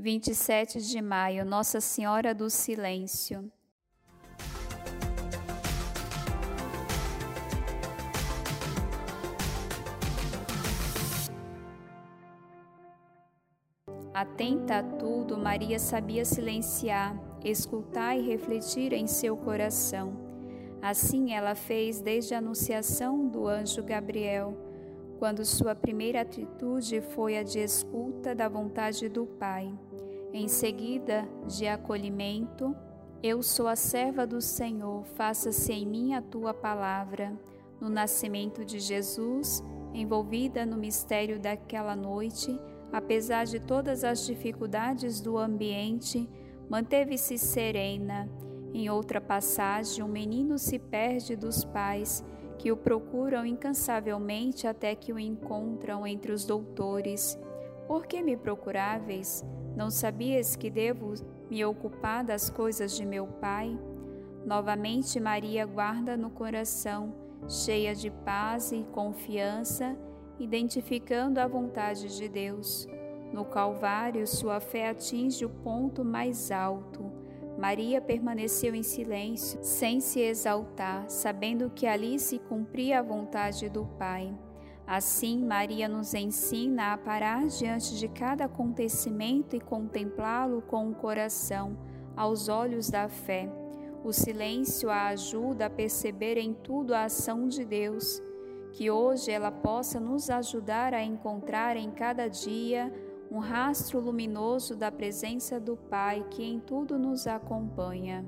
27 de maio, Nossa Senhora do Silêncio. Atenta a tudo, Maria sabia silenciar, escutar e refletir em seu coração. Assim ela fez desde a anunciação do anjo Gabriel quando sua primeira atitude foi a de escuta da vontade do Pai. Em seguida, de acolhimento, eu sou a serva do Senhor, faça-se em mim a tua palavra. No nascimento de Jesus, envolvida no mistério daquela noite, apesar de todas as dificuldades do ambiente, manteve-se serena. Em outra passagem, um menino se perde dos pais que o procuram incansavelmente até que o encontram entre os doutores. Por que me procuráveis? Não sabias que devo me ocupar das coisas de meu Pai? Novamente Maria guarda no coração, cheia de paz e confiança, identificando a vontade de Deus. No Calvário, sua fé atinge o ponto mais alto Maria permaneceu em silêncio, sem se exaltar, sabendo que ali se cumpria a vontade do Pai. Assim, Maria nos ensina a parar diante de cada acontecimento e contemplá-lo com o coração, aos olhos da fé. O silêncio a ajuda a perceber em tudo a ação de Deus. Que hoje ela possa nos ajudar a encontrar em cada dia um rastro luminoso da presença do Pai que em tudo nos acompanha.